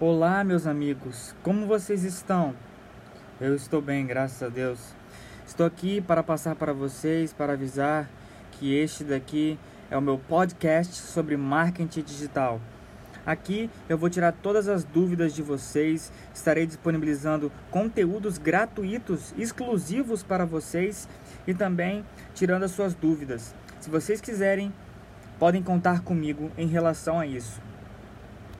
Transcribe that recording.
Olá, meus amigos, como vocês estão? Eu estou bem, graças a Deus. Estou aqui para passar para vocês, para avisar que este daqui é o meu podcast sobre marketing digital. Aqui eu vou tirar todas as dúvidas de vocês, estarei disponibilizando conteúdos gratuitos exclusivos para vocês e também tirando as suas dúvidas. Se vocês quiserem, podem contar comigo em relação a isso.